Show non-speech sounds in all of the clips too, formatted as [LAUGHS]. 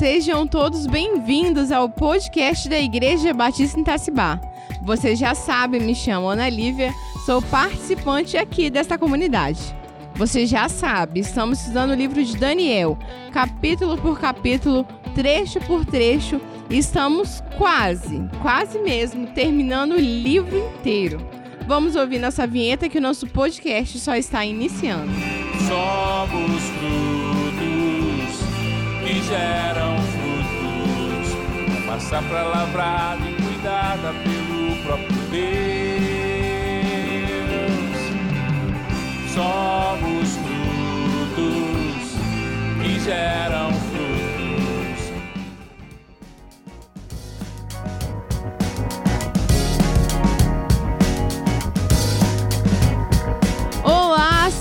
Sejam todos bem-vindos ao podcast da Igreja Batista em Tacibá. Você já sabe, me chamo Ana Lívia, sou participante aqui desta comunidade. Você já sabe, estamos estudando o livro de Daniel, capítulo por capítulo, trecho por trecho, e estamos quase, quase mesmo, terminando o livro inteiro. Vamos ouvir nossa vinheta que o nosso podcast só está iniciando. Somos que geram frutos. Passar para lavrada e cuidada pelo próprio Deus. Somos frutos que geram frutos.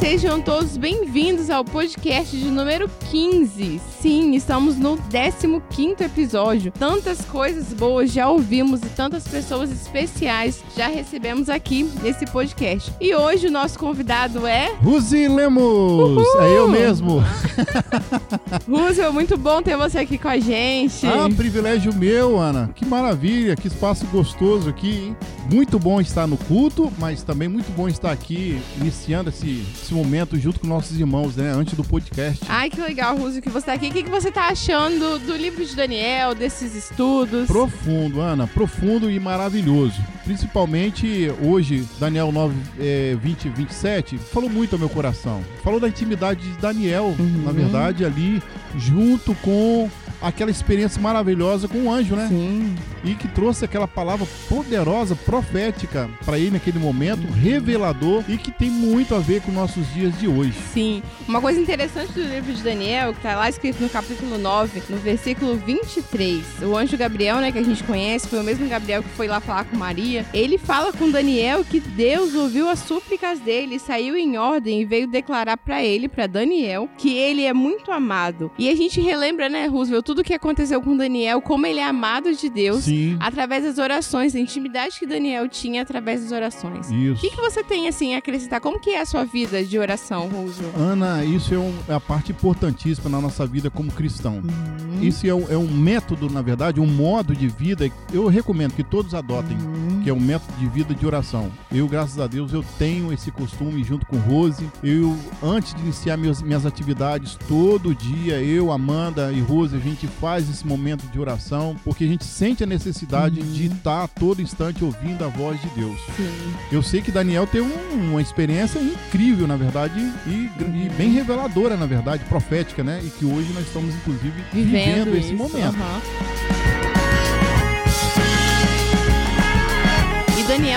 Sejam todos bem-vindos ao podcast de número 15. Sim, estamos no 15 episódio. Tantas coisas boas já ouvimos e tantas pessoas especiais já recebemos aqui nesse podcast. E hoje o nosso convidado é Ruzi Lemos! Uhul! É eu mesmo. [LAUGHS] Rússio. Muito bom ter você aqui com a gente. Ah, privilégio meu, Ana. Que maravilha, que espaço gostoso aqui, hein? Muito bom estar no culto, mas também muito bom estar aqui iniciando esse, esse momento junto com nossos irmãos, né? Antes do podcast. Ai, que legal, Rússio, que você tá aqui. O que, que você tá achando do livro de Daniel, desses estudos? Profundo, Ana, profundo e maravilhoso. Principalmente hoje, Daniel 9, é, 20 e 27, falou muito ao meu coração. Falou da intimidade de Daniel, Uhum. na verdade, ali, junto com aquela experiência maravilhosa com o anjo, né? Sim. E que trouxe aquela palavra poderosa, profética, para ele naquele momento, revelador e que tem muito a ver com nossos dias de hoje. Sim. Uma coisa interessante do livro de Daniel, que tá lá escrito no capítulo 9, no versículo 23. O anjo Gabriel, né, que a gente conhece, foi o mesmo Gabriel que foi lá falar com Maria. Ele fala com Daniel que Deus ouviu as súplicas dele, saiu em ordem e veio declarar pra ele, pra Daniel, que ele é muito amado. E a gente relembra, né, Roosevelt, tudo que aconteceu com Daniel, como ele é amado de Deus. Sim, Através das orações, a intimidade que Daniel tinha através das orações. O isso. que, que você tem assim a acrescentar? Como que é a sua vida de oração, Roosevelt? Ana, isso é, um- é a parte importantíssima na nossa vida como cristão. Uhum. Isso é um, é um método, na verdade, um modo de vida. Eu recomendo que todos adotem, Uhum. que é um método de vida de oração. Eu, graças a Deus, eu tenho esse costume junto com Rose. Eu, antes de iniciar meus, minhas atividades, todo dia, eu, Amanda e Rose, a gente faz esse momento de oração, porque a gente sente a necessidade Uhum. de estar a todo instante ouvindo a voz de Deus. Sim. Eu sei que Daniel tem um- uma experiência incrível, na verdade, e, e bem reveladora, na verdade, profética, né? E que hoje nós estamos, inclusive, vivendo, Vivendo, esse momento. aham.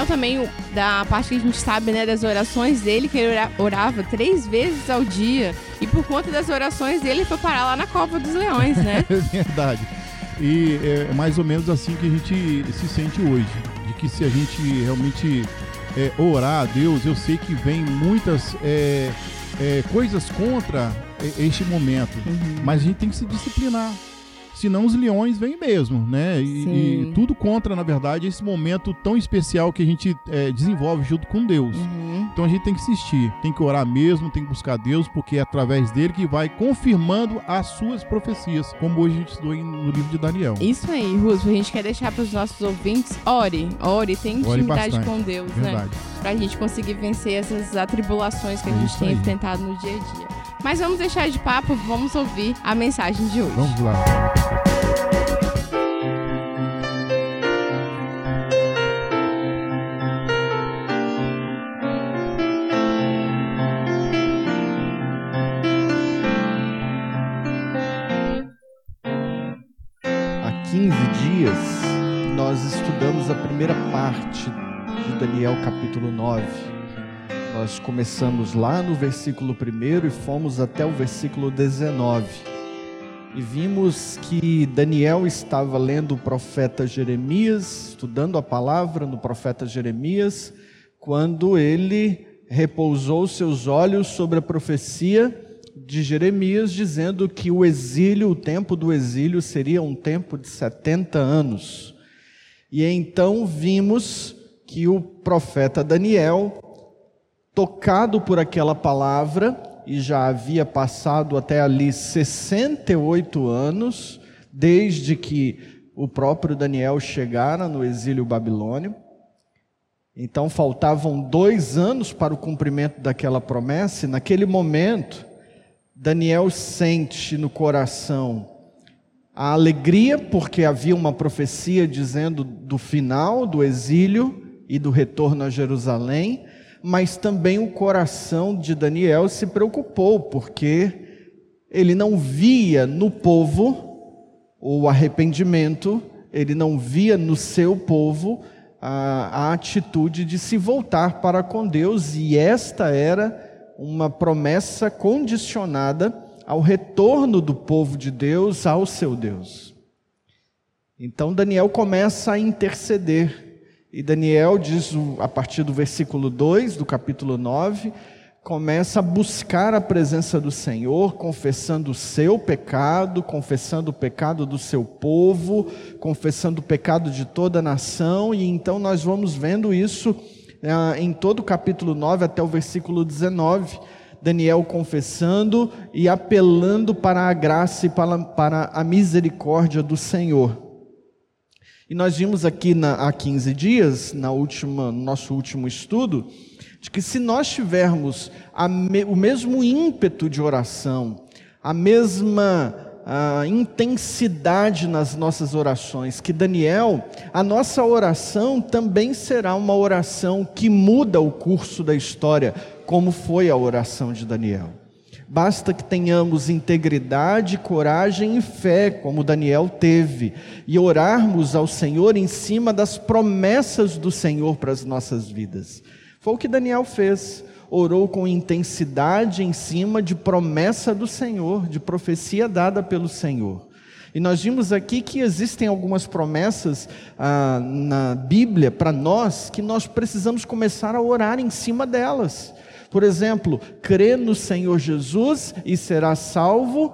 Daniel também, da parte que a gente sabe, né, das orações dele, que ele ora- orava três vezes ao dia. E por conta das orações dele, ele foi parar lá na Copa dos Leões, né? [LAUGHS] É verdade. E é mais ou menos assim que a gente se sente hoje. De que se a gente realmente é, orar a Deus, eu sei que vem muitas é, é, coisas contra é, este momento. Uhum. Mas a gente tem que se disciplinar. Senão os leões vêm mesmo, né? E, e tudo contra, na verdade, esse momento tão especial que a gente é, desenvolve junto com Deus. Uhum. Então a gente tem que insistir, tem que orar mesmo, tem que buscar Deus, porque é através dele que vai confirmando as suas profecias, como hoje a gente estudou no livro de Daniel. Isso aí, Russo, a gente quer deixar para os nossos ouvintes, ore, ore, tem Ore intimidade bastante, com Deus, né? Verdade. Pra gente conseguir vencer essas atribulações que a É gente tem enfrentado no dia a dia. Mas vamos deixar de papo, vamos ouvir a mensagem de hoje. Vamos lá. Há 15 dias, nós estudamos a primeira parte de Daniel capítulo 9. Nós começamos lá no versículo 1 e fomos até o versículo 19. E vimos que Daniel estava lendo o profeta Jeremias, estudando a palavra no profeta Jeremias, quando ele repousou seus olhos sobre a profecia de Jeremias, dizendo que o exílio, o tempo do exílio, seria um tempo de 70 anos. E então vimos que o profeta Daniel, tocado por aquela palavra, e já havia passado até ali 68 anos, desde que o próprio Daniel chegara no exílio babilônio. Então faltavam dois anos para o cumprimento daquela promessa, e naquele momento, Daniel sente no coração a alegria, porque havia uma profecia dizendo do final do exílio e do retorno a Jerusalém, mas também o coração de Daniel se preocupou, porque ele não via no povo o arrependimento, ele não via no seu povo a, a atitude de se voltar para com Deus, e esta era uma promessa condicionada ao retorno do povo de Deus ao seu Deus. Então Daniel começa a interceder. E Daniel diz a partir do versículo 2 do capítulo 9, começa a buscar a presença do Senhor, confessando o seu pecado, confessando o pecado do seu povo, confessando o pecado de toda a nação, e então nós vamos vendo isso ah, em todo o capítulo 9 até o versículo 19. Daniel confessando e apelando para a graça e para, para a misericórdia do Senhor. E nós vimos aqui na, há 15 dias, na última, no nosso último estudo, de que se nós tivermos me, o mesmo ímpeto de oração, a mesma a intensidade nas nossas orações que Daniel, a nossa oração também será uma oração que muda o curso da história, como foi a oração de Daniel. Basta que tenhamos integridade, coragem e fé, como Daniel teve, e orarmos ao Senhor em cima das promessas do Senhor para as nossas vidas. Foi o que Daniel fez. Orou com intensidade em cima de promessa do Senhor, de profecia dada pelo Senhor. E nós vimos aqui que existem algumas promessas ah, na Bíblia para nós que nós precisamos começar a orar em cima delas. Por exemplo, crê no Senhor Jesus e será salvo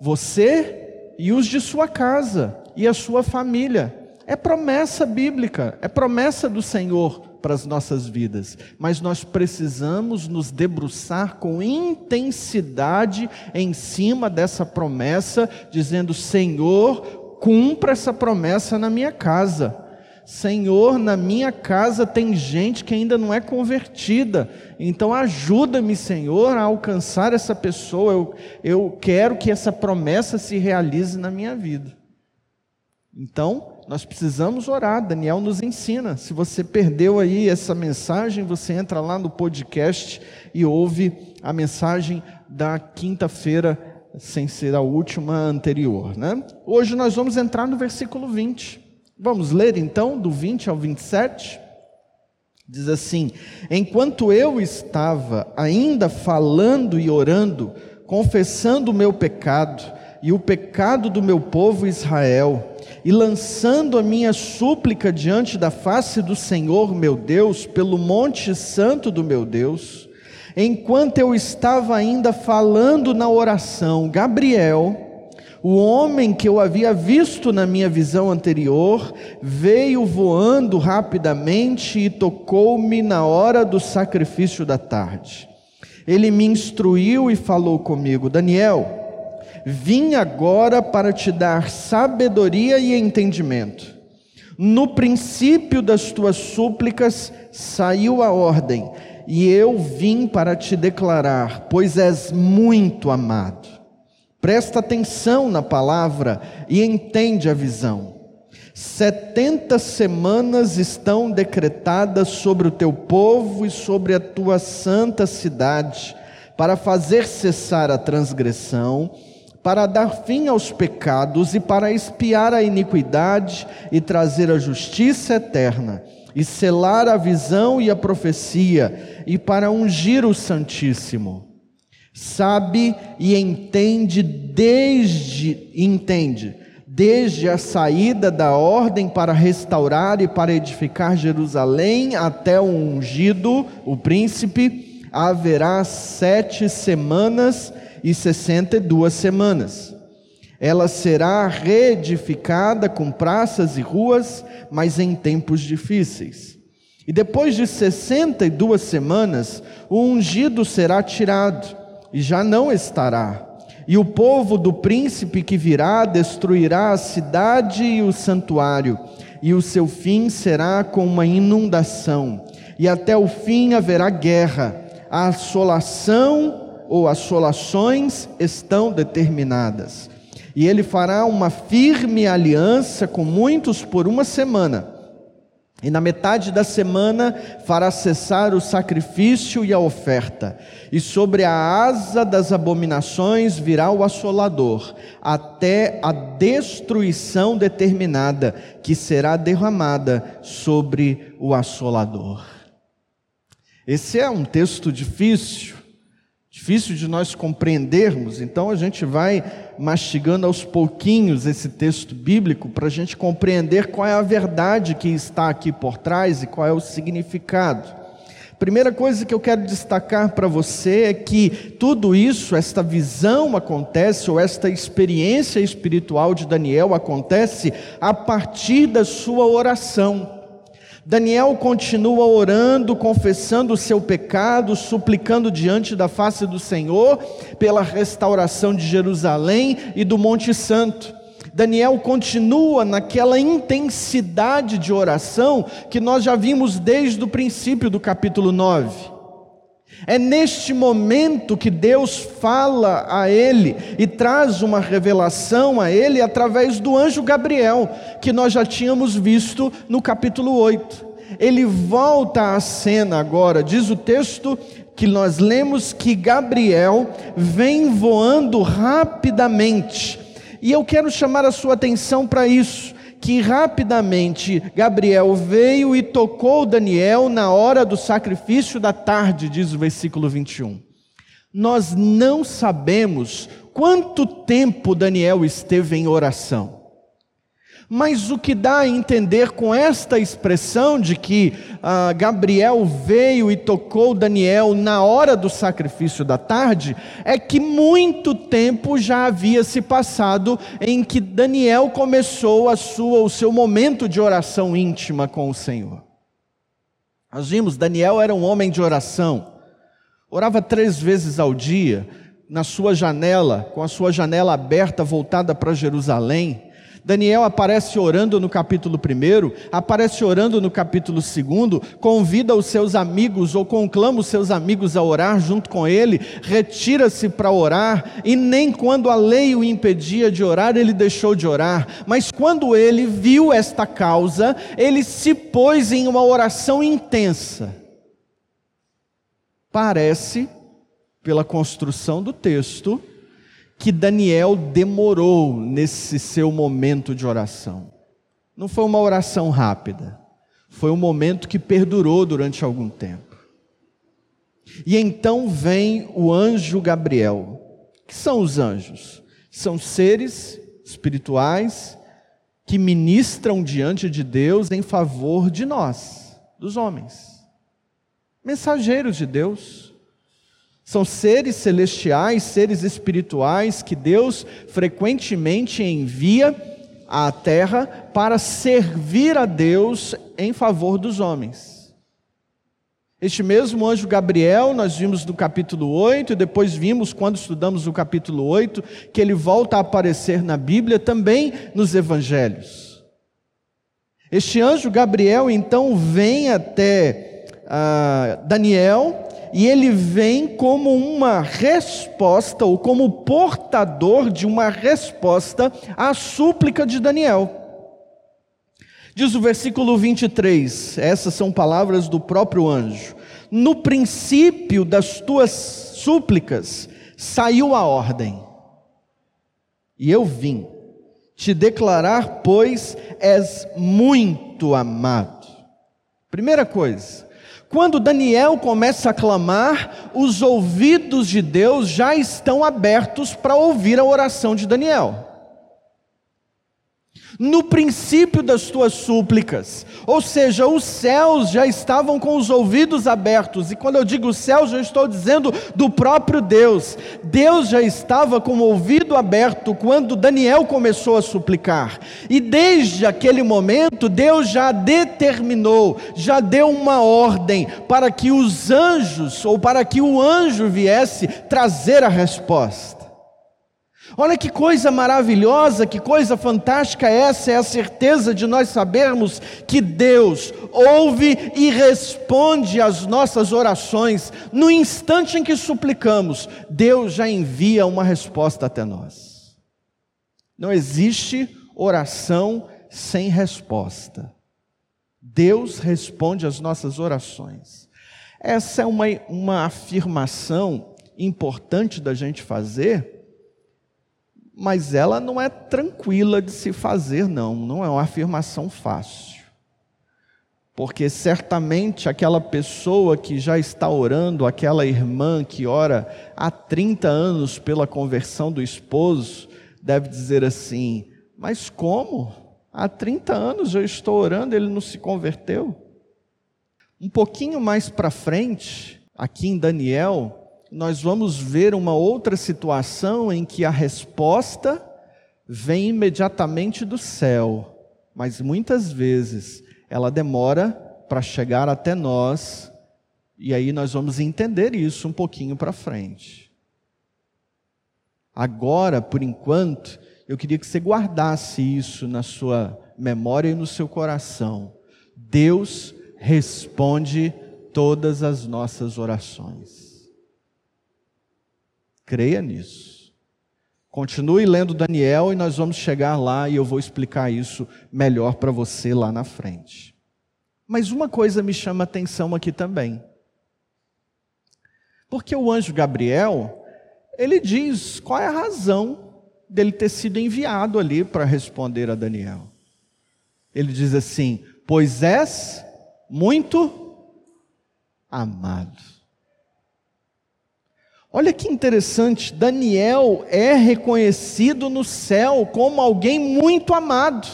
você e os de sua casa e a sua família. É promessa bíblica, é promessa do Senhor para as nossas vidas, mas nós precisamos nos debruçar com intensidade em cima dessa promessa, dizendo: Senhor, cumpra essa promessa na minha casa. Senhor, na minha casa tem gente que ainda não é convertida, então ajuda-me, Senhor, a alcançar essa pessoa. Eu, eu quero que essa promessa se realize na minha vida. Então, nós precisamos orar. Daniel nos ensina. Se você perdeu aí essa mensagem, você entra lá no podcast e ouve a mensagem da quinta-feira, sem ser a última anterior, né? Hoje nós vamos entrar no versículo 20. Vamos ler então, do 20 ao 27. Diz assim: Enquanto eu estava ainda falando e orando, confessando o meu pecado e o pecado do meu povo Israel, e lançando a minha súplica diante da face do Senhor meu Deus, pelo monte santo do meu Deus, enquanto eu estava ainda falando na oração, Gabriel, o homem que eu havia visto na minha visão anterior veio voando rapidamente e tocou-me na hora do sacrifício da tarde. Ele me instruiu e falou comigo: Daniel, vim agora para te dar sabedoria e entendimento. No princípio das tuas súplicas saiu a ordem, e eu vim para te declarar, pois és muito amado. Presta atenção na palavra e entende a visão. Setenta semanas estão decretadas sobre o teu povo e sobre a tua santa cidade, para fazer cessar a transgressão, para dar fim aos pecados e para espiar a iniquidade e trazer a justiça eterna, e selar a visão e a profecia, e para ungir o Santíssimo sabe e entende desde entende desde a saída da ordem para restaurar e para edificar Jerusalém até o ungido, o príncipe, haverá sete semanas e sessenta e duas semanas. Ela será reedificada com praças e ruas, mas em tempos difíceis. E depois de sessenta e duas semanas, o ungido será tirado e já não estará. E o povo do príncipe que virá destruirá a cidade e o santuário, e o seu fim será com uma inundação, e até o fim haverá guerra. A assolação ou assolações estão determinadas. E ele fará uma firme aliança com muitos por uma semana e na metade da semana fará cessar o sacrifício e a oferta, e sobre a asa das abominações virá o assolador, até a destruição determinada, que será derramada sobre o assolador. Esse é um texto difícil, difícil de nós compreendermos, então a gente vai mastigando aos pouquinhos esse texto bíblico para a gente compreender qual é a verdade que está aqui por trás e qual é o significado. Primeira coisa que eu quero destacar para você é que tudo isso, esta visão acontece, ou esta experiência espiritual de Daniel acontece a partir da sua oração. Daniel continua orando, confessando o seu pecado, suplicando diante da face do Senhor pela restauração de Jerusalém e do Monte Santo. Daniel continua naquela intensidade de oração que nós já vimos desde o princípio do capítulo 9. É neste momento que Deus fala a ele e traz uma revelação a ele através do anjo Gabriel, que nós já tínhamos visto no capítulo 8. Ele volta à cena agora, diz o texto que nós lemos que Gabriel vem voando rapidamente. E eu quero chamar a sua atenção para isso que rapidamente Gabriel veio e tocou Daniel na hora do sacrifício da tarde, diz o versículo 21. Nós não sabemos quanto tempo Daniel esteve em oração. Mas o que dá a entender com esta expressão de que ah, Gabriel veio e tocou Daniel na hora do sacrifício da tarde, é que muito tempo já havia se passado em que Daniel começou a sua, o seu momento de oração íntima com o Senhor. Nós vimos, Daniel era um homem de oração, orava três vezes ao dia, na sua janela, com a sua janela aberta voltada para Jerusalém Daniel aparece orando no capítulo 1, aparece orando no capítulo 2, convida os seus amigos ou conclama os seus amigos a orar junto com ele, retira-se para orar e nem quando a lei o impedia de orar, ele deixou de orar. Mas quando ele viu esta causa, ele se pôs em uma oração intensa. Parece, pela construção do texto, que Daniel demorou nesse seu momento de oração. Não foi uma oração rápida, foi um momento que perdurou durante algum tempo. E então vem o anjo Gabriel. Que são os anjos? São seres espirituais que ministram diante de Deus em favor de nós, dos homens. Mensageiros de Deus são seres celestiais, seres espirituais que Deus frequentemente envia à terra para servir a Deus em favor dos homens. Este mesmo anjo Gabriel, nós vimos no capítulo 8, e depois vimos, quando estudamos o capítulo 8, que ele volta a aparecer na Bíblia, também nos evangelhos. Este anjo Gabriel, então, vem até uh, Daniel e ele vem como uma resposta, ou como portador de uma resposta à súplica de Daniel. Diz o versículo 23, essas são palavras do próprio anjo: No princípio das tuas súplicas saiu a ordem, e eu vim te declarar, pois és muito amado. Primeira coisa, quando Daniel começa a clamar, os ouvidos de Deus já estão abertos para ouvir a oração de Daniel no princípio das tuas súplicas. Ou seja, os céus já estavam com os ouvidos abertos, e quando eu digo céus, eu estou dizendo do próprio Deus. Deus já estava com o ouvido aberto quando Daniel começou a suplicar, e desde aquele momento, Deus já determinou, já deu uma ordem para que os anjos, ou para que o anjo viesse trazer a resposta. Olha que coisa maravilhosa, que coisa fantástica essa é a certeza de nós sabermos que Deus ouve e responde às nossas orações. No instante em que suplicamos, Deus já envia uma resposta até nós. Não existe oração sem resposta. Deus responde às nossas orações. Essa é uma, uma afirmação importante da gente fazer mas ela não é tranquila de se fazer, não, não é uma afirmação fácil. Porque certamente aquela pessoa que já está orando, aquela irmã que ora há 30 anos pela conversão do esposo, deve dizer assim: Mas como? Há 30 anos eu estou orando, ele não se converteu. Um pouquinho mais para frente, aqui em Daniel, nós vamos ver uma outra situação em que a resposta vem imediatamente do céu, mas muitas vezes ela demora para chegar até nós, e aí nós vamos entender isso um pouquinho para frente. Agora, por enquanto, eu queria que você guardasse isso na sua memória e no seu coração. Deus responde todas as nossas orações. Creia nisso. Continue lendo Daniel e nós vamos chegar lá e eu vou explicar isso melhor para você lá na frente. Mas uma coisa me chama atenção aqui também. Porque o anjo Gabriel, ele diz qual é a razão dele ter sido enviado ali para responder a Daniel. Ele diz assim: Pois és muito amado. Olha que interessante, Daniel é reconhecido no céu como alguém muito amado.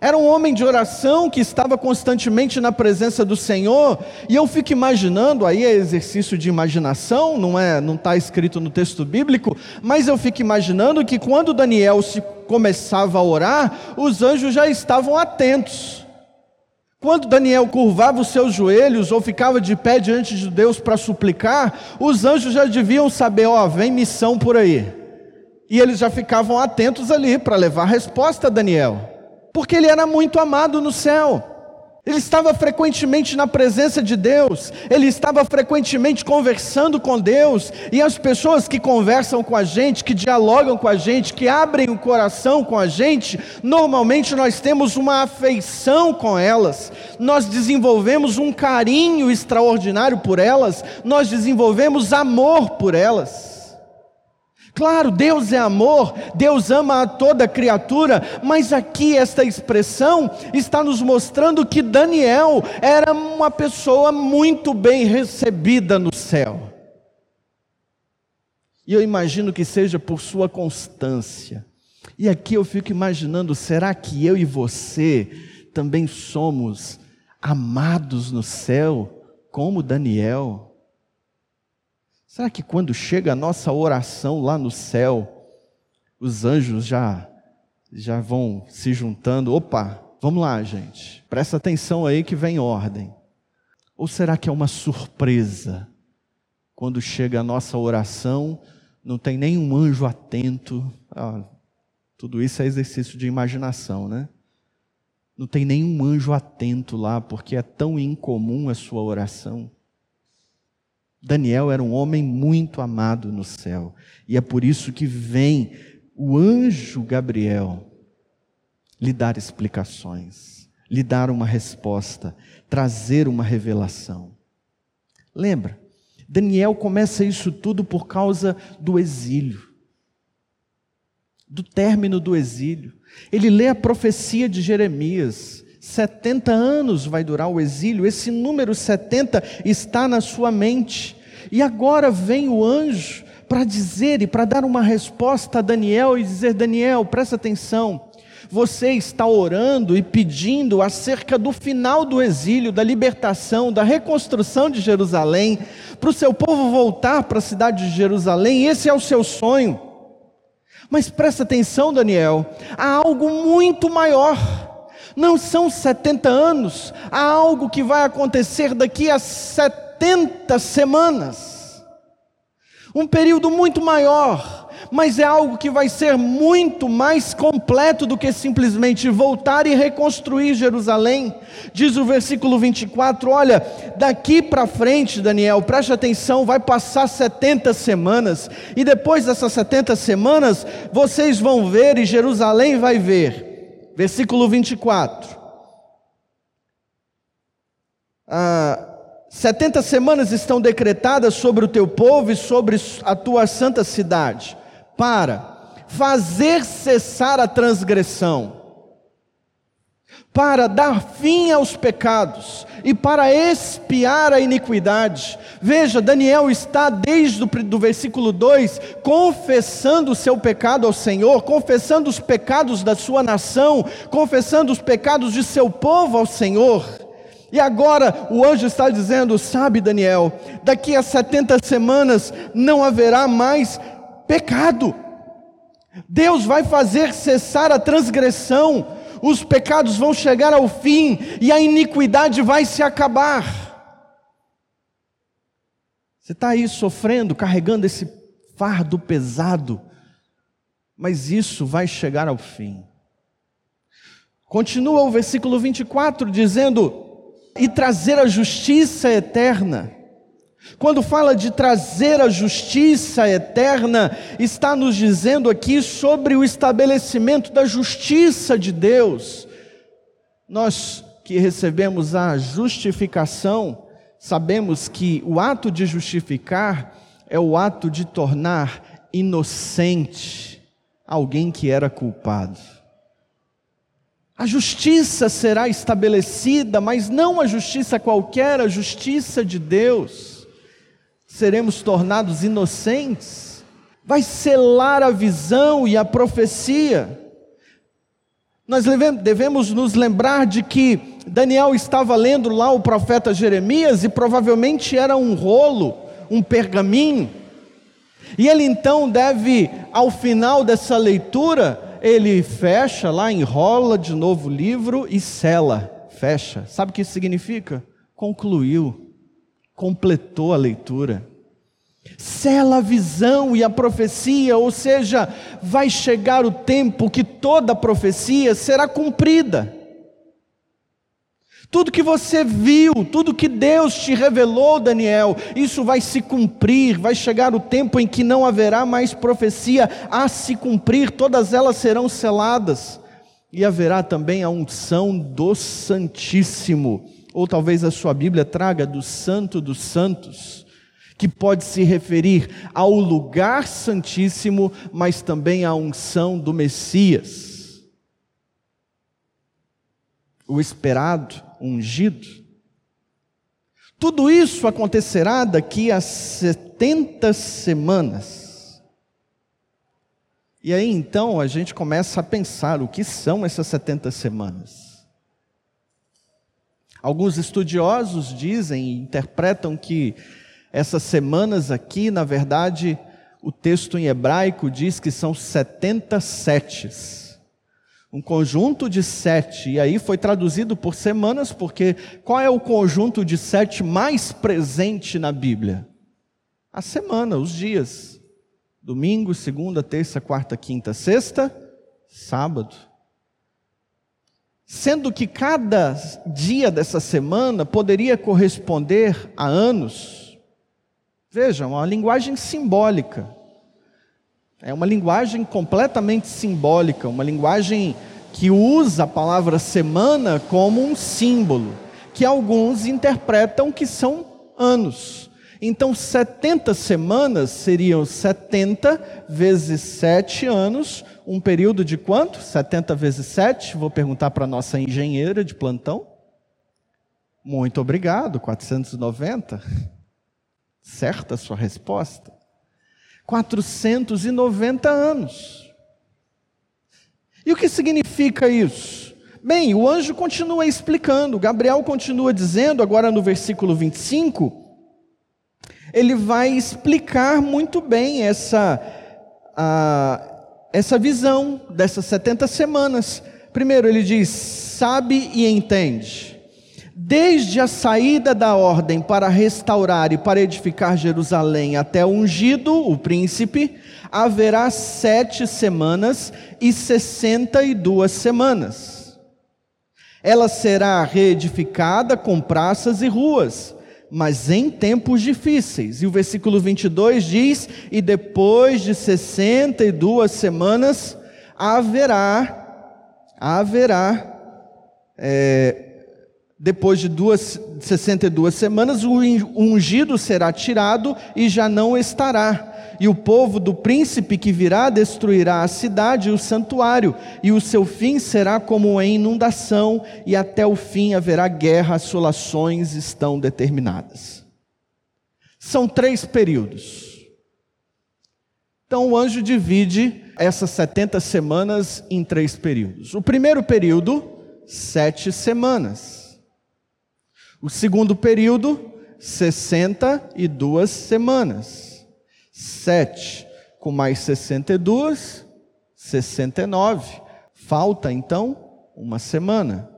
Era um homem de oração que estava constantemente na presença do Senhor, e eu fico imaginando, aí é exercício de imaginação, não é, não está escrito no texto bíblico, mas eu fico imaginando que quando Daniel se começava a orar, os anjos já estavam atentos. Quando Daniel curvava os seus joelhos ou ficava de pé diante de Deus para suplicar, os anjos já deviam saber: ó, vem missão por aí. E eles já ficavam atentos ali para levar resposta a Daniel, porque ele era muito amado no céu. Ele estava frequentemente na presença de Deus, ele estava frequentemente conversando com Deus, e as pessoas que conversam com a gente, que dialogam com a gente, que abrem o coração com a gente, normalmente nós temos uma afeição com elas, nós desenvolvemos um carinho extraordinário por elas, nós desenvolvemos amor por elas. Claro, Deus é amor, Deus ama a toda criatura, mas aqui esta expressão está nos mostrando que Daniel era uma pessoa muito bem recebida no céu. E eu imagino que seja por sua constância. E aqui eu fico imaginando: será que eu e você também somos amados no céu, como Daniel? Será que quando chega a nossa oração lá no céu, os anjos já já vão se juntando? Opa, vamos lá, gente. Presta atenção aí que vem ordem. Ou será que é uma surpresa? Quando chega a nossa oração, não tem nenhum anjo atento. Ah, tudo isso é exercício de imaginação, né? Não tem nenhum anjo atento lá, porque é tão incomum a sua oração. Daniel era um homem muito amado no céu, e é por isso que vem o anjo Gabriel lhe dar explicações, lhe dar uma resposta, trazer uma revelação. Lembra, Daniel começa isso tudo por causa do exílio, do término do exílio. Ele lê a profecia de Jeremias, 70 anos vai durar o exílio, esse número 70 está na sua mente. E agora vem o anjo para dizer e para dar uma resposta a Daniel e dizer: Daniel, presta atenção. Você está orando e pedindo acerca do final do exílio, da libertação, da reconstrução de Jerusalém, para o seu povo voltar para a cidade de Jerusalém, esse é o seu sonho. Mas presta atenção, Daniel, há algo muito maior não são 70 anos, há algo que vai acontecer daqui a 70 semanas. Um período muito maior, mas é algo que vai ser muito mais completo do que simplesmente voltar e reconstruir Jerusalém. Diz o versículo 24: olha, daqui para frente, Daniel, preste atenção, vai passar 70 semanas, e depois dessas 70 semanas, vocês vão ver e Jerusalém vai ver. Versículo 24. Ah, 70 semanas estão decretadas sobre o teu povo e sobre a tua santa cidade, para fazer cessar a transgressão, para dar fim aos pecados e para expiar a iniquidade. Veja, Daniel está desde o versículo 2 confessando o seu pecado ao Senhor, confessando os pecados da sua nação, confessando os pecados de seu povo ao Senhor. E agora o anjo está dizendo: Sabe, Daniel, daqui a 70 semanas não haverá mais pecado. Deus vai fazer cessar a transgressão, os pecados vão chegar ao fim e a iniquidade vai se acabar. Você está aí sofrendo, carregando esse fardo pesado, mas isso vai chegar ao fim. Continua o versículo 24 dizendo: e trazer a justiça eterna. Quando fala de trazer a justiça eterna, está nos dizendo aqui sobre o estabelecimento da justiça de Deus. Nós que recebemos a justificação, sabemos que o ato de justificar é o ato de tornar inocente alguém que era culpado. A justiça será estabelecida, mas não a justiça qualquer, a justiça de Deus. Seremos tornados inocentes. Vai selar a visão e a profecia. Nós devemos nos lembrar de que Daniel estava lendo lá o profeta Jeremias e provavelmente era um rolo, um pergaminho. E ele então deve, ao final dessa leitura, ele fecha lá, enrola de novo o livro e sela, fecha. Sabe o que isso significa? Concluiu, completou a leitura. Sela a visão e a profecia, ou seja, vai chegar o tempo que toda profecia será cumprida. Tudo que você viu, tudo que Deus te revelou, Daniel, isso vai se cumprir, vai chegar o tempo em que não haverá mais profecia a se cumprir, todas elas serão seladas, e haverá também a unção do Santíssimo, ou talvez a sua Bíblia traga do Santo dos Santos, que pode se referir ao lugar santíssimo, mas também à unção do Messias. O esperado ungido. Tudo isso acontecerá daqui a 70 semanas. E aí então a gente começa a pensar o que são essas 70 semanas. Alguns estudiosos dizem e interpretam que essas semanas aqui, na verdade, o texto em hebraico diz que são 70 setes um conjunto de sete, e aí foi traduzido por semanas, porque qual é o conjunto de sete mais presente na Bíblia? A semana, os dias. Domingo, segunda, terça, quarta, quinta, sexta, sábado. Sendo que cada dia dessa semana poderia corresponder a anos. Vejam, uma linguagem simbólica. É uma linguagem completamente simbólica, uma linguagem que usa a palavra semana como um símbolo, que alguns interpretam que são anos. Então, 70 semanas seriam 70 vezes 7 anos, um período de quanto? 70 vezes 7? Vou perguntar para a nossa engenheira de plantão. Muito obrigado, 490. Certa a sua resposta. 490 anos. E o que significa isso? Bem, o anjo continua explicando, Gabriel continua dizendo, agora no versículo 25, ele vai explicar muito bem essa, a, essa visão dessas 70 semanas. Primeiro, ele diz: sabe e entende. Desde a saída da ordem para restaurar e para edificar Jerusalém até o ungido, o príncipe, haverá sete semanas e sessenta e duas semanas. Ela será reedificada com praças e ruas, mas em tempos difíceis. E o versículo 22 diz: E depois de sessenta e duas semanas haverá, haverá, é, depois de duas, 62 semanas, o ungido será tirado e já não estará. E o povo do príncipe que virá destruirá a cidade e o santuário, e o seu fim será como em inundação, e até o fim haverá guerra, assolações estão determinadas. São três períodos. Então o anjo divide essas 70 semanas em três períodos. O primeiro período, sete semanas. O segundo período, 62 semanas. 7 com mais 62, 69. Falta então uma semana.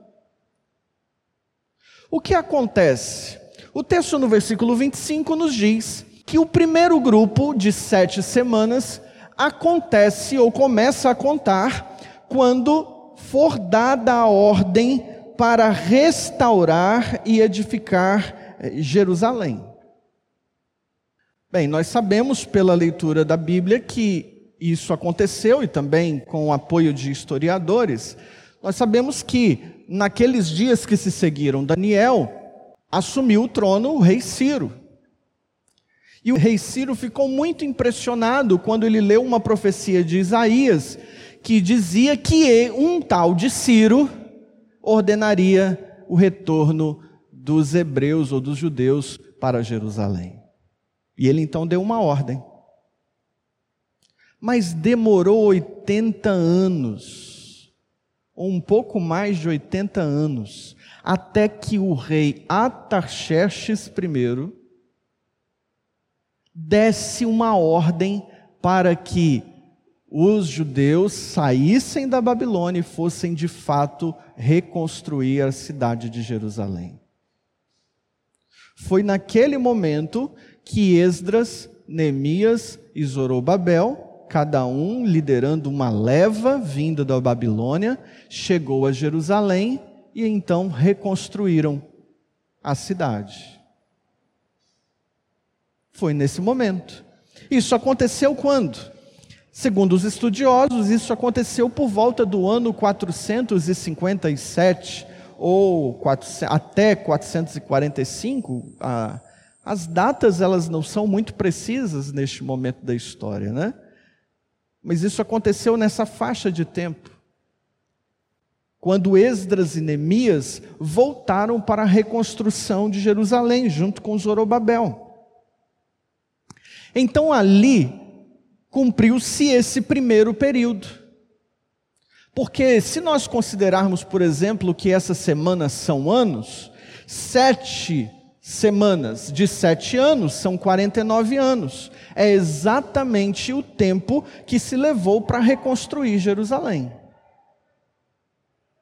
O que acontece? O texto no versículo 25 nos diz que o primeiro grupo de sete semanas acontece ou começa a contar quando for dada a ordem para restaurar e edificar eh, Jerusalém. Bem, nós sabemos pela leitura da Bíblia que isso aconteceu e também com o apoio de historiadores. Nós sabemos que naqueles dias que se seguiram, Daniel assumiu o trono o rei Ciro. E o rei Ciro ficou muito impressionado quando ele leu uma profecia de Isaías que dizia que um tal de Ciro ordenaria o retorno dos hebreus ou dos judeus para Jerusalém. E ele então deu uma ordem. Mas demorou 80 anos, ou um pouco mais de 80 anos, até que o rei Atarxerxes I desse uma ordem para que os judeus saíssem da Babilônia e fossem de fato reconstruir a cidade de Jerusalém. Foi naquele momento que Esdras, Neemias e Zorobabel, cada um liderando uma leva vinda da Babilônia, chegou a Jerusalém e então reconstruíram a cidade. Foi nesse momento. Isso aconteceu quando? Segundo os estudiosos, isso aconteceu por volta do ano 457 ou 400, até 445, a, as datas elas não são muito precisas neste momento da história, né? Mas isso aconteceu nessa faixa de tempo. Quando Esdras e Neemias voltaram para a reconstrução de Jerusalém, junto com Zorobabel. Então ali cumpriu-se esse primeiro período. Porque se nós considerarmos, por exemplo, que essas semanas são anos, sete semanas de sete anos são 49 anos. É exatamente o tempo que se levou para reconstruir Jerusalém.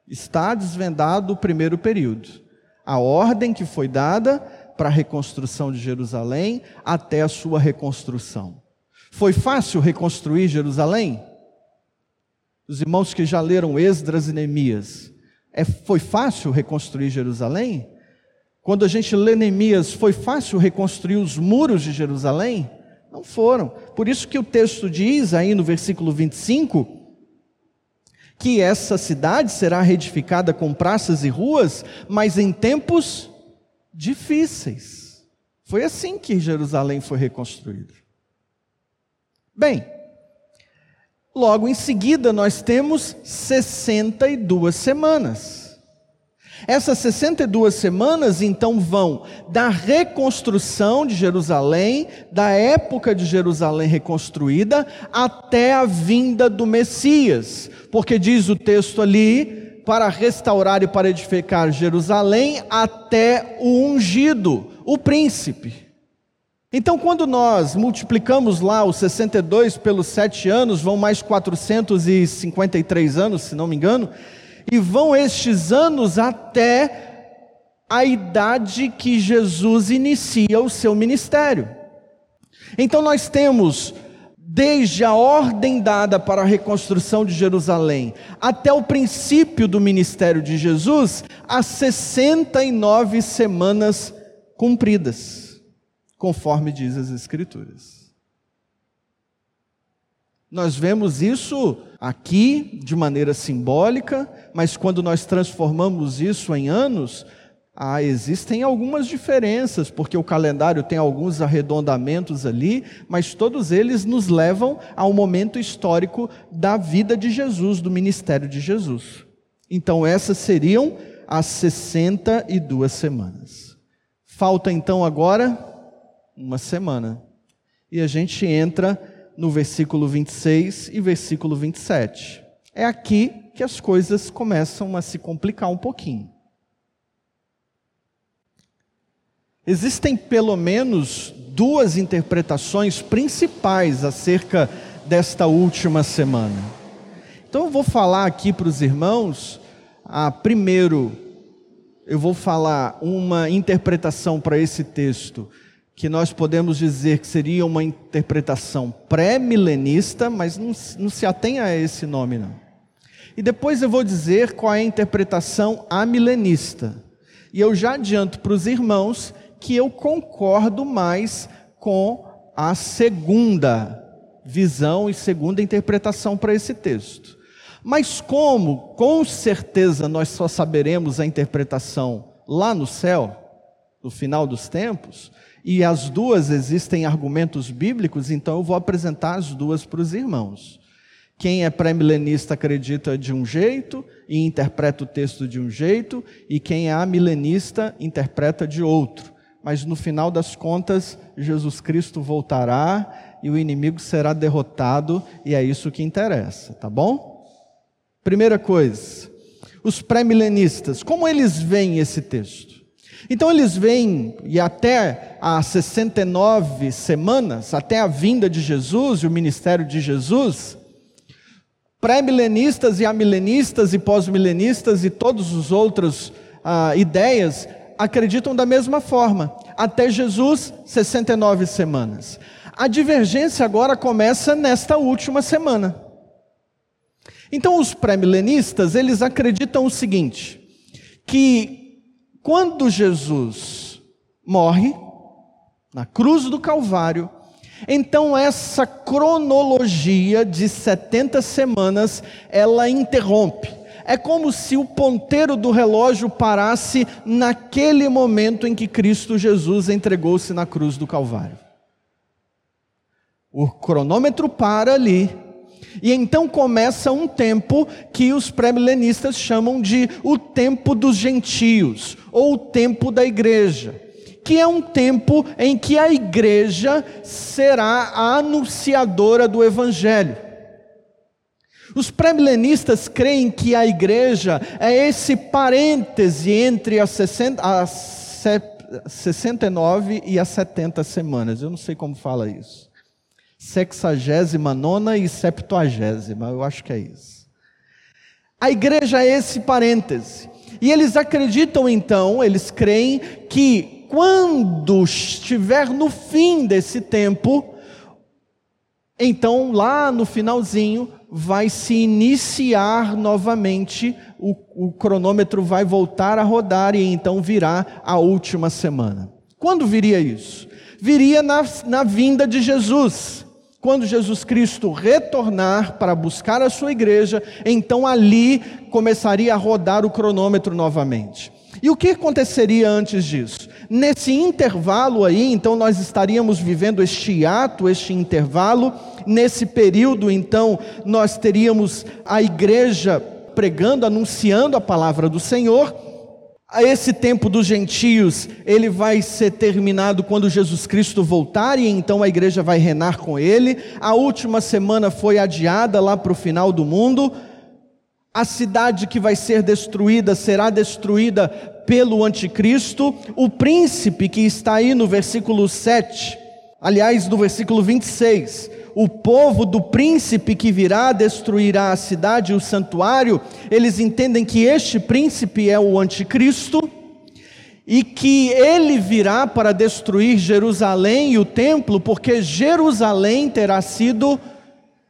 Está desvendado o primeiro período. A ordem que foi dada para a reconstrução de Jerusalém até a sua reconstrução. Foi fácil reconstruir Jerusalém? Os irmãos que já leram Esdras e Neemias, é, foi fácil reconstruir Jerusalém? Quando a gente lê Neemias, foi fácil reconstruir os muros de Jerusalém? Não foram. Por isso que o texto diz aí no versículo 25 que essa cidade será reedificada com praças e ruas, mas em tempos difíceis. Foi assim que Jerusalém foi reconstruída. Bem, logo em seguida nós temos 62 semanas. Essas 62 semanas então vão da reconstrução de Jerusalém, da época de Jerusalém reconstruída, até a vinda do Messias, porque diz o texto ali, para restaurar e para edificar Jerusalém, até o ungido, o príncipe. Então, quando nós multiplicamos lá os 62 pelos sete anos, vão mais 453 anos, se não me engano, e vão estes anos até a idade que Jesus inicia o seu ministério. Então nós temos desde a ordem dada para a reconstrução de Jerusalém até o princípio do ministério de Jesus, as 69 semanas cumpridas, conforme diz as Escrituras. Nós vemos isso aqui de maneira simbólica, mas quando nós transformamos isso em anos, ah, existem algumas diferenças, porque o calendário tem alguns arredondamentos ali, mas todos eles nos levam ao momento histórico da vida de Jesus, do ministério de Jesus. Então, essas seriam as 62 semanas. Falta então agora uma semana. E a gente entra no versículo 26 e versículo 27. É aqui que as coisas começam a se complicar um pouquinho. Existem pelo menos duas interpretações principais acerca desta última semana. Então eu vou falar aqui para os irmãos, ah, primeiro, eu vou falar uma interpretação para esse texto, que nós podemos dizer que seria uma interpretação pré-milenista, mas não, não se atenha a esse nome, não. E depois eu vou dizer qual é a interpretação amilenista. E eu já adianto para os irmãos que eu concordo mais com a segunda visão e segunda interpretação para esse texto. Mas como, com certeza, nós só saberemos a interpretação lá no céu, no final dos tempos, e as duas existem argumentos bíblicos, então eu vou apresentar as duas para os irmãos. Quem é pré-milenista acredita de um jeito e interpreta o texto de um jeito, e quem é amilenista interpreta de outro mas no final das contas, Jesus Cristo voltará e o inimigo será derrotado, e é isso que interessa, tá bom? Primeira coisa, os pré-milenistas, como eles veem esse texto? Então eles veem, e até as 69 semanas, até a vinda de Jesus e o ministério de Jesus, pré-milenistas e amilenistas e pós-milenistas e todas as outras ah, ideias acreditam da mesma forma. Até Jesus, 69 semanas. A divergência agora começa nesta última semana. Então, os pré-milenistas, eles acreditam o seguinte: que quando Jesus morre na cruz do Calvário, então essa cronologia de 70 semanas, ela interrompe é como se o ponteiro do relógio parasse naquele momento em que Cristo Jesus entregou-se na cruz do Calvário. O cronômetro para ali. E então começa um tempo que os pré-milenistas chamam de o tempo dos gentios, ou o tempo da igreja, que é um tempo em que a igreja será a anunciadora do evangelho. Os pré-milenistas creem que a igreja é esse parêntese entre as, 60, as 69 e as 70 semanas. Eu não sei como fala isso. Sexagésima nona e septuagésima, eu acho que é isso. A igreja é esse parêntese. E eles acreditam então, eles creem que quando estiver no fim desse tempo, então lá no finalzinho, vai se iniciar novamente, o, o, cronômetro vai voltar a rodar e então virá a última semana. Quando viria isso? Viria na, na vinda de Jesus. Quando Jesus Cristo retornar para buscar a sua igreja, então ali começaria a rodar o cronômetro novamente. E o que aconteceria antes disso? Nesse intervalo aí, então nós estaríamos vivendo este ato, este intervalo Nesse período, então, nós teríamos a igreja pregando, anunciando a palavra do Senhor. Esse tempo dos gentios, ele vai ser terminado quando Jesus Cristo voltar e então a igreja vai reinar com ele. A última semana foi adiada lá para o final do mundo. A cidade que vai ser destruída será destruída pelo anticristo. O príncipe que está aí no versículo 7, aliás, no versículo 26, o povo do príncipe que virá destruirá a cidade e o santuário, eles entendem que este príncipe é o anticristo. e que ele virá para destruir Jerusalém e o templo, porque Jerusalém terá sido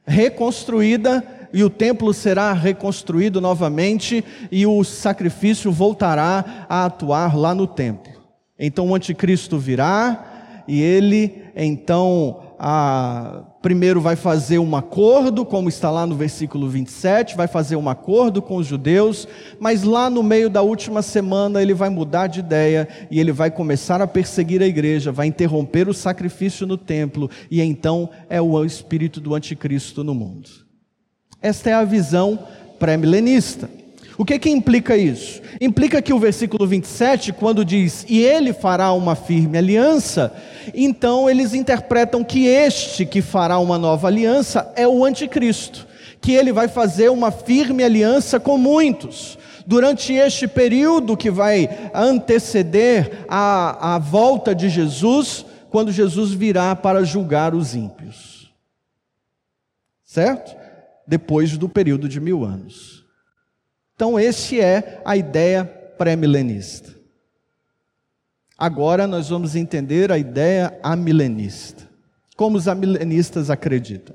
reconstruída e o templo será reconstruído novamente e o sacrifício voltará a atuar lá no templo. Então o anticristo virá e ele então a, primeiro vai fazer um acordo, como está lá no versículo 27, vai fazer um acordo com os judeus, mas lá no meio da última semana ele vai mudar de ideia e ele vai começar a perseguir a igreja, vai interromper o sacrifício no templo e então é o espírito do anticristo no mundo. Esta é a visão pré-milenista. O que que implica isso? Implica que o versículo 27, quando diz, e ele fará uma firme aliança, então eles interpretam que este que fará uma nova aliança é o anticristo, que ele vai fazer uma firme aliança com muitos. Durante este período que vai anteceder a, a volta de Jesus, quando Jesus virá para julgar os ímpios. Certo? Depois do período de mil anos. Então, esse é a ideia pré-milenista. Agora nós vamos entender a ideia amilenista. Como os amilenistas acreditam?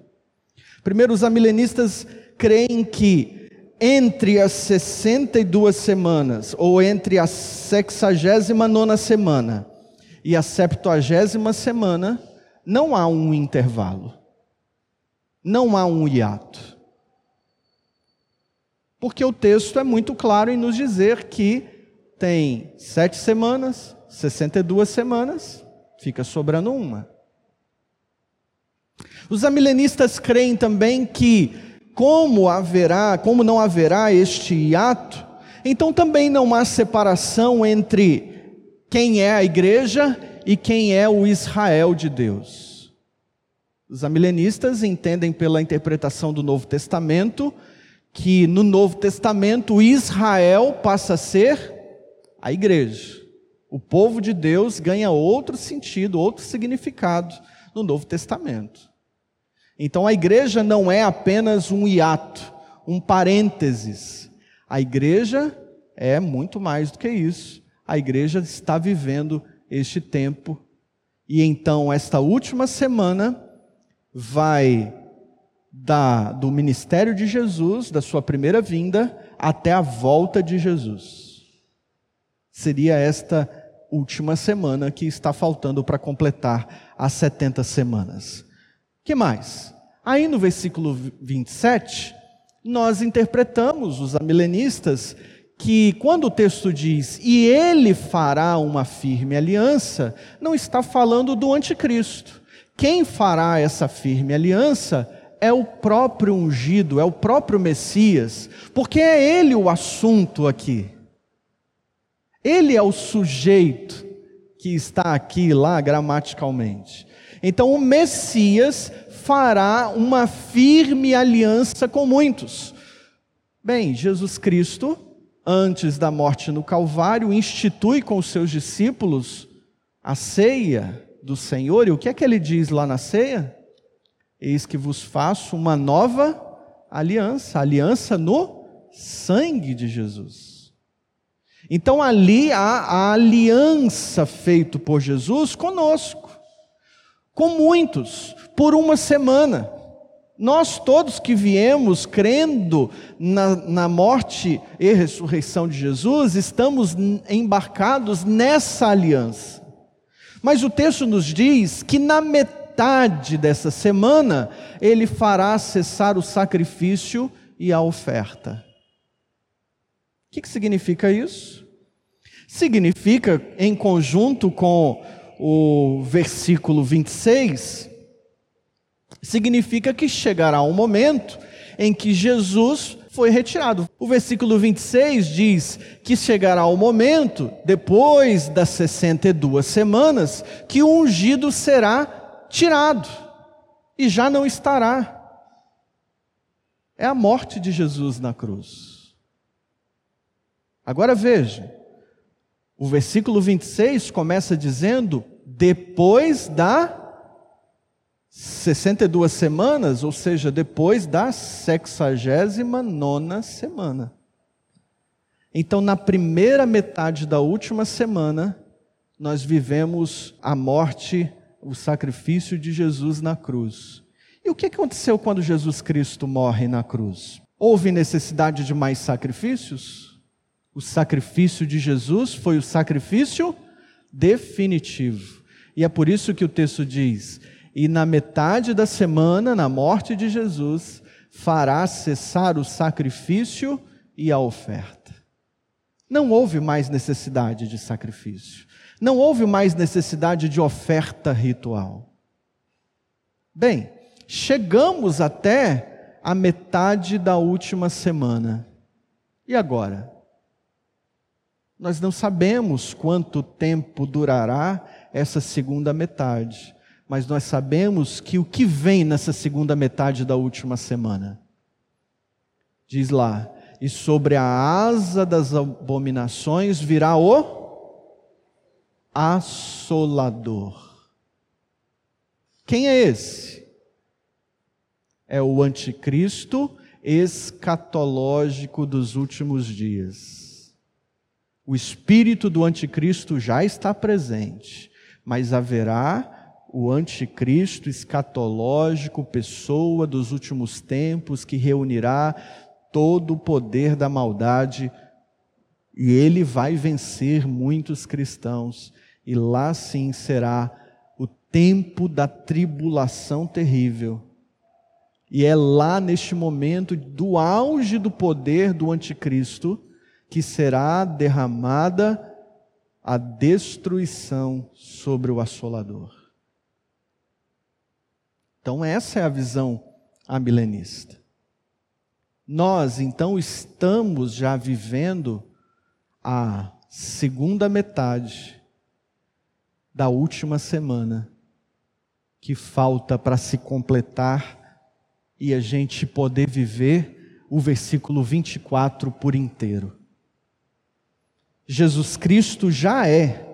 Primeiro, os amilenistas creem que entre as 62 semanas, ou entre a 69 semana e a 70 semana, não há um intervalo, não há um hiato. Porque o texto é muito claro em nos dizer que tem sete semanas, 62 semanas, fica sobrando uma. Os amilenistas creem também que, como haverá, como não haverá este hiato, então também não há separação entre quem é a igreja e quem é o Israel de Deus. Os amilenistas entendem pela interpretação do Novo Testamento que no Novo Testamento Israel passa a ser a igreja. O povo de Deus ganha outro sentido, outro significado no Novo Testamento. Então a igreja não é apenas um hiato, um parênteses. A igreja é muito mais do que isso. A igreja está vivendo este tempo. E então, esta última semana, vai da, do ministério de Jesus, da sua primeira vinda, até a volta de Jesus. Seria esta última semana que está faltando para completar as 70 semanas. que mais? Aí no versículo 27, nós interpretamos, os amilenistas, que quando o texto diz, e ele fará uma firme aliança, não está falando do anticristo. Quem fará essa firme aliança é o próprio ungido, é o próprio Messias, porque é ele o assunto aqui. Ele é o sujeito que está aqui lá gramaticalmente. Então o Messias fará uma firme aliança com muitos. Bem, Jesus Cristo, antes da morte no Calvário, institui com os seus discípulos a ceia do Senhor, e o que é que ele diz lá na ceia? Eis que vos faço uma nova aliança, aliança no sangue de Jesus. Então ali há a aliança feita por Jesus conosco, com muitos, por uma semana. Nós todos que viemos crendo na, na, morte e ressurreição de Jesus, estamos embarcados nessa aliança. Mas o texto nos diz que na metade metade dessa semana, ele fará cessar o sacrifício e a oferta. O que, significa isso? Significa, em conjunto com o versículo 26, significa que chegará um momento em que Jesus foi retirado. O versículo 26 diz que chegará o momento, depois das 62 semanas, que o ungido será tirado e já não estará. É a morte de Jesus na cruz. Agora veja, o versículo 26 começa dizendo: depois da 62 semanas, ou seja, depois da 69 semana. Então, na primeira metade da última semana, nós vivemos a morte, o sacrifício de Jesus na cruz. E o que aconteceu quando Jesus Cristo morre na cruz? Houve necessidade de mais sacrifícios? O sacrifício de Jesus foi o sacrifício definitivo. E é por isso que o texto diz: E na metade da semana, na morte de Jesus, fará cessar o sacrifício e a oferta. Não houve mais necessidade de sacrifício. Não houve mais necessidade de oferta ritual. Bem, chegamos até a metade da última semana. E agora? Nós não sabemos quanto tempo durará essa segunda metade, mas nós sabemos que o que vem nessa segunda metade da última semana. Diz lá: e sobre a asa das abominações virá o assolador. Quem é esse? É o anticristo escatológico dos últimos dias. O espírito do anticristo já está presente, mas haverá o anticristo escatológico, pessoa dos últimos tempos, que reunirá todo o poder da maldade e ele vai vencer muitos cristãos e lá sim será o tempo da tribulação terrível. E é lá neste momento do auge do poder do anticristo que será derramada a destruição sobre o assolador. Então, essa é a visão amilenista. Nós, então, estamos já vivendo a segunda metade da última semana que falta para se completar e a gente poder viver o versículo 24 por inteiro. Jesus Cristo já é,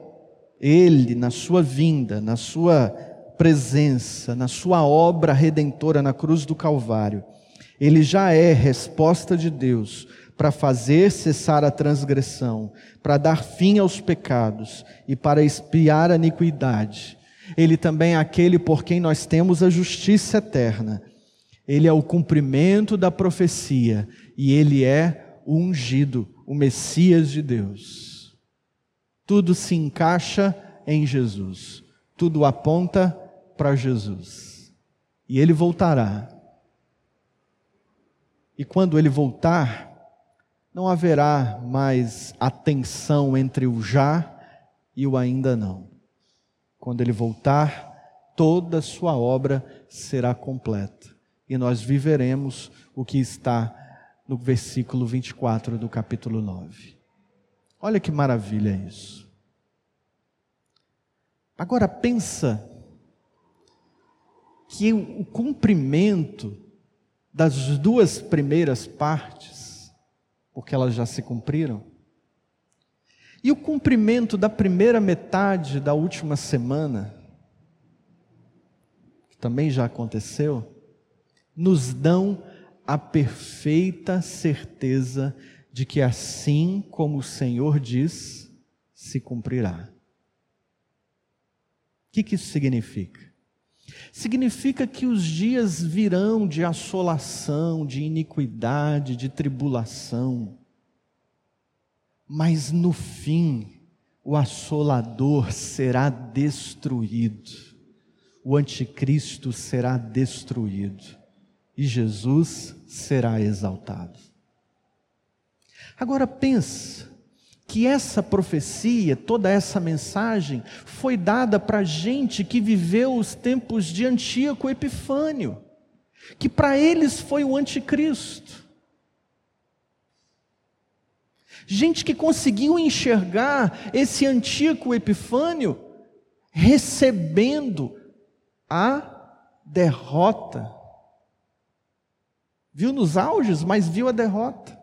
Ele, na sua vinda, na sua presença, na sua obra redentora na cruz do Calvário, Ele já é resposta de Deus para fazer cessar a transgressão, para dar fim aos pecados e para expiar a iniquidade. Ele também é aquele por quem nós temos a justiça eterna. Ele é o cumprimento da profecia e ele é o ungido, o Messias de Deus. Tudo se encaixa em Jesus, tudo aponta para Jesus. E ele voltará. E quando ele voltar, não haverá mais a tensão entre o já e o ainda não. Quando ele voltar, toda a sua obra será completa e nós viveremos o que está no versículo 24 do capítulo 9. Olha que maravilha isso. Agora pensa que o cumprimento das duas primeiras partes porque elas já se cumpriram. E o cumprimento da primeira metade da última semana, que também já aconteceu, nos dão a perfeita certeza de que assim como o Senhor diz, se cumprirá. O que, que isso significa? Significa que os dias virão de assolação, de iniquidade, de tribulação. Mas no fim, o assolador será destruído. O anticristo será destruído e Jesus será exaltado. Agora pensa, que essa profecia, toda essa mensagem, foi dada para gente que viveu os tempos de Antíoco Epifânio, que para eles foi o anticristo. Gente que conseguiu enxergar esse Antíoco Epifânio recebendo a derrota. Viu nos auges, mas viu a derrota.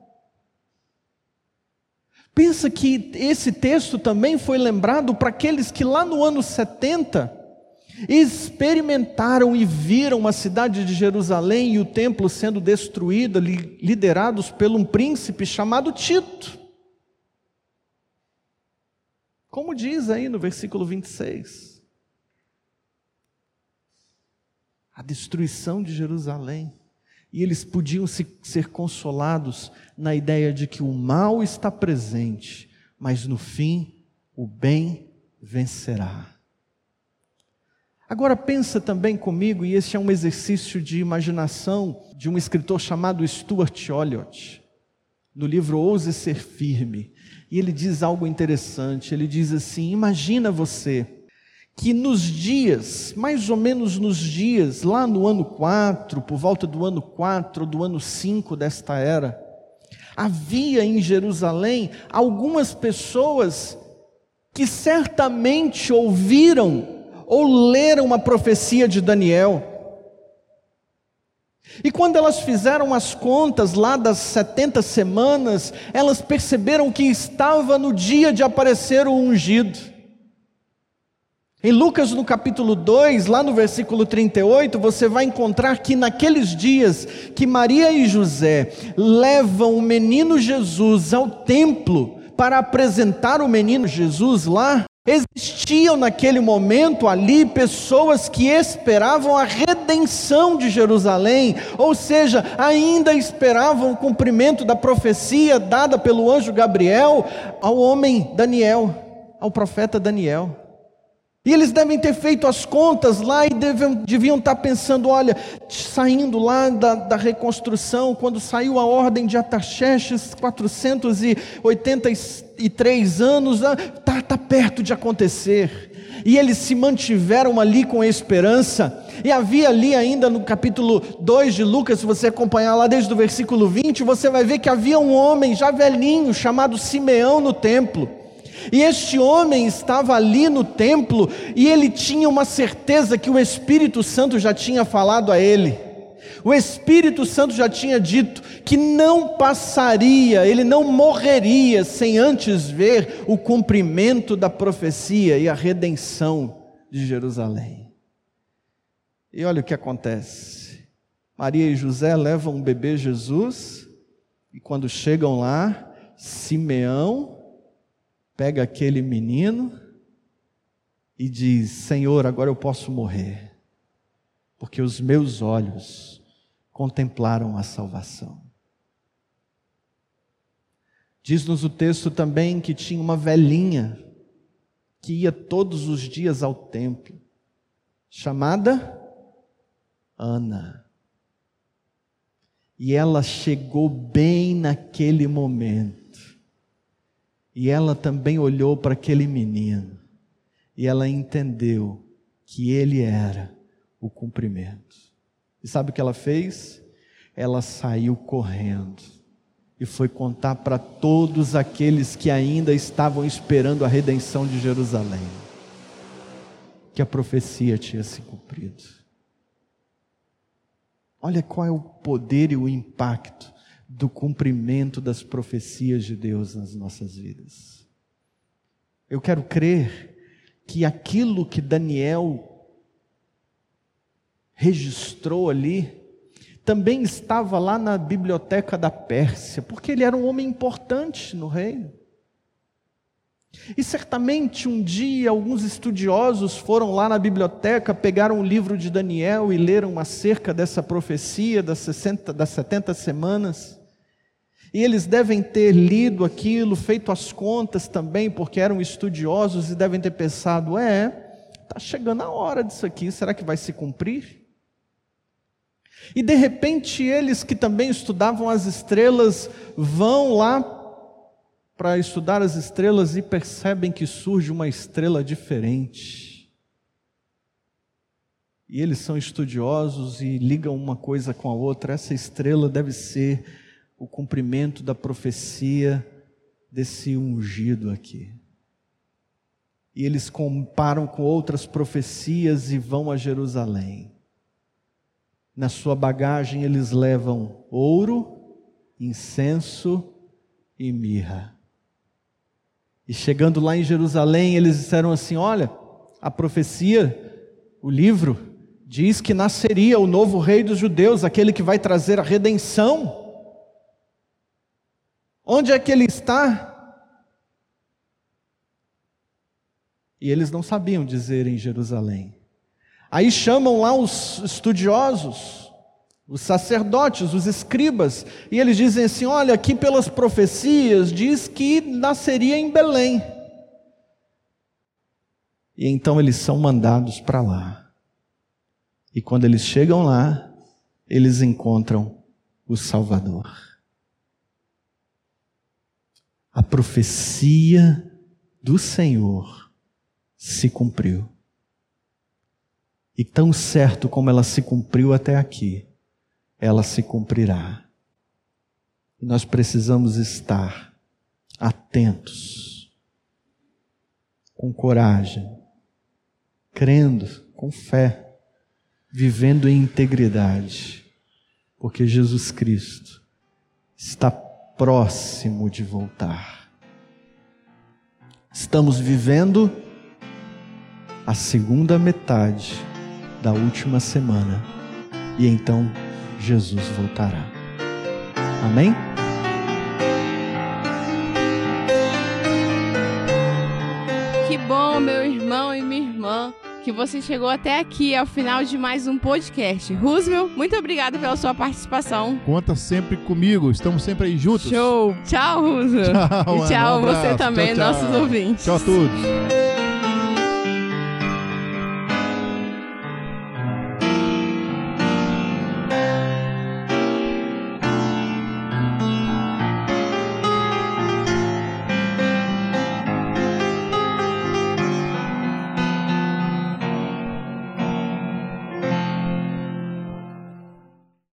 Pensa que esse texto também foi lembrado para aqueles que lá no ano 70 experimentaram e viram a cidade de Jerusalém e o templo sendo destruído, liderados por um príncipe chamado Tito. Como diz aí no versículo 26. A destruição de Jerusalém. E eles podiam se, ser consolados na ideia de que o mal está presente, mas no fim o bem vencerá. Agora pensa também comigo, e esse é um exercício de imaginação de um escritor chamado Stuart Olliott, no livro Ouse Ser Firme. E ele diz algo interessante, ele diz assim: imagina você que nos dias, mais ou menos nos dias, lá no ano 4, por volta do ano 4, do ano 5 desta era, havia em Jerusalém algumas pessoas que certamente ouviram ou leram uma profecia de Daniel. E quando elas fizeram as contas lá das 70 semanas, elas perceberam que estava no dia de aparecer o ungido. Em Lucas, no capítulo 2, lá no versículo 38, você vai encontrar que naqueles dias que Maria e José levam o menino Jesus ao templo para apresentar o menino Jesus lá, Existiam naquele momento ali pessoas que esperavam a redenção de Jerusalém, ou seja, ainda esperavam o cumprimento da profecia dada pelo anjo Gabriel ao homem Daniel, ao profeta Daniel. E eles devem ter feito as contas lá e devem, deviam estar pensando: olha, saindo lá da, da reconstrução, quando saiu a ordem de Ataxerxes, 483 anos, está ah, tá perto de acontecer. E eles se mantiveram ali com esperança. E havia ali ainda no capítulo 2 de Lucas, se você acompanhar lá desde o versículo 20, você vai ver que havia um homem já velhinho, chamado Simeão, no templo. E este homem estava ali no templo e ele tinha uma certeza que o Espírito Santo já tinha falado a ele. O Espírito Santo já tinha dito que não passaria, ele não morreria sem antes ver o cumprimento da profecia e a redenção de Jerusalém. E olha o que acontece. Maria e José levam o bebê Jesus, e quando chegam lá, Simeão pega aquele menino e diz: Senhor, agora eu posso morrer, porque os meus olhos contemplaram a salvação. Diz-nos o texto também que tinha uma velhinha que ia todos os dias ao templo, chamada Ana. E ela chegou bem naquele momento e ela também olhou para aquele menino e ela entendeu que ele era o cumprimento. E sabe o que ela fez? Ela saiu correndo e foi contar para todos aqueles que ainda estavam esperando a redenção de Jerusalém que a profecia tinha se cumprido. Olha qual é o poder e o impacto do cumprimento das profecias de Deus nas nossas vidas. Eu quero crer que aquilo que Daniel registrou ali, também estava lá na biblioteca da Pérsia, porque ele era um homem importante no reino. E certamente um dia alguns estudiosos foram lá na biblioteca, pegaram o livro de Daniel e leram acerca dessa profecia das, 60, das 70 semanas. E eles devem ter lido aquilo, feito as contas também, porque eram estudiosos e devem ter pensado: é, está chegando a hora disso aqui, será que vai se cumprir? E de repente eles que também estudavam as estrelas vão lá para estudar as estrelas e percebem que surge uma estrela diferente. E eles são estudiosos e ligam uma coisa com a outra. Essa estrela deve ser o cumprimento da profecia desse ungido aqui. E eles comparam com outras profecias e vão a Jerusalém. Na sua bagagem eles levam ouro, incenso e mirra. E chegando lá em Jerusalém, eles disseram assim: Olha, a profecia, o livro, diz que nasceria o novo rei dos judeus, aquele que vai trazer a redenção. Onde é que ele está? E eles não sabiam dizer em Jerusalém. Aí chamam lá os estudiosos, os sacerdotes, os escribas, e eles dizem assim: olha, aqui pelas profecias diz que nasceria em Belém. E então eles são mandados para lá. E quando eles chegam lá, eles encontram o Salvador. A profecia do Senhor se cumpriu. E tão certo como ela se cumpriu até aqui, ela se cumprirá. E nós precisamos estar atentos, com coragem, crendo, com fé, vivendo em integridade, porque Jesus Cristo está próximo de voltar. Estamos vivendo a segunda metade da última semana e então Jesus voltará. Amém? Que bom, meu irmão e minha irmã, que você chegou até aqui ao final de mais um podcast. Roosevelt, muito obrigada pela sua participação. Conta sempre comigo, estamos sempre aí juntos. Show! Tchau, Roosevelt. Tchau, e tchau um você também, Tchau, tchau. nossos ouvintes. Tchau a todos.